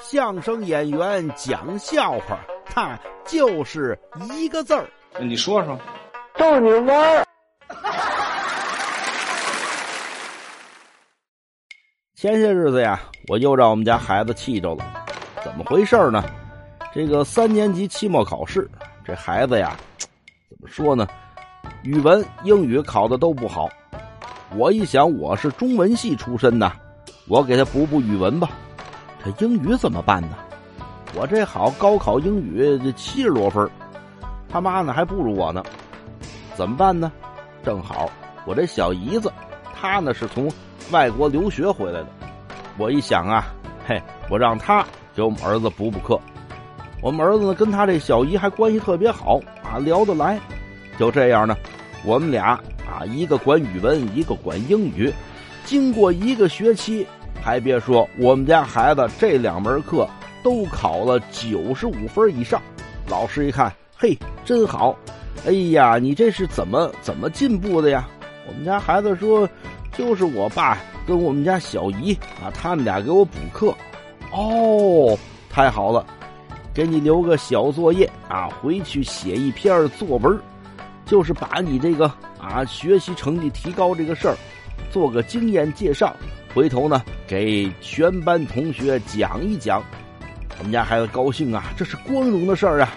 相声演员讲笑话，他就是一个字儿。你说说，逗你玩儿。前些日子呀，我又让我们家孩子气着了。怎么回事呢？这个三年级期末考试，这孩子呀，怎么说呢？语文、英语考的都不好。我一想，我是中文系出身的，我给他补补语文吧。这英语怎么办呢？我这好高考英语这七十多分，他妈呢还不如我呢。怎么办呢？正好我这小姨子，她呢是从外国留学回来的。我一想啊，嘿，我让她给我们儿子补补课。我们儿子呢跟他这小姨还关系特别好啊，聊得来。就这样呢，我们俩啊，一个管语文，一个管英语。经过一个学期，还别说，我们家孩子这两门课都考了九十五分以上。老师一看，嘿，真好！哎呀，你这是怎么怎么进步的呀？我们家孩子说，就是我爸跟我们家小姨啊，他们俩给我补课。哦，太好了，给你留个小作业啊，回去写一篇作文。就是把你这个啊学习成绩提高这个事儿，做个经验介绍，回头呢给全班同学讲一讲。我们家孩子高兴啊，这是光荣的事儿啊！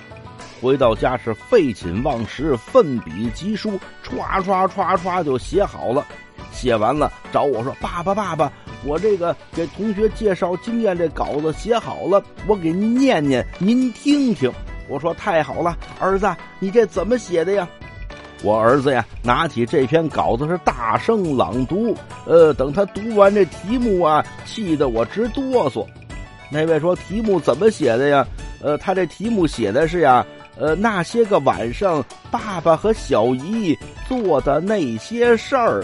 回到家是废寝忘食，奋笔疾书，唰唰唰唰就写好了。写完了找我说：“爸爸，爸爸，我这个给同学介绍经验这稿子写好了，我给您念念，您听听。”我说：“太好了，儿子，你这怎么写的呀？”我儿子呀，拿起这篇稿子是大声朗读。呃，等他读完这题目啊，气得我直哆嗦。那位说题目怎么写的呀？呃，他这题目写的是呀，呃，那些个晚上，爸爸和小姨做的那些事儿。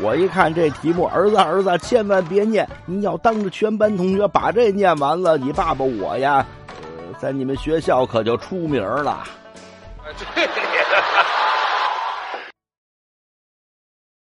我一看这题目，儿子儿子，千万别念！你要当着全班同学把这念完了，你爸爸我呀，呃，在你们学校可就出名了。yeah.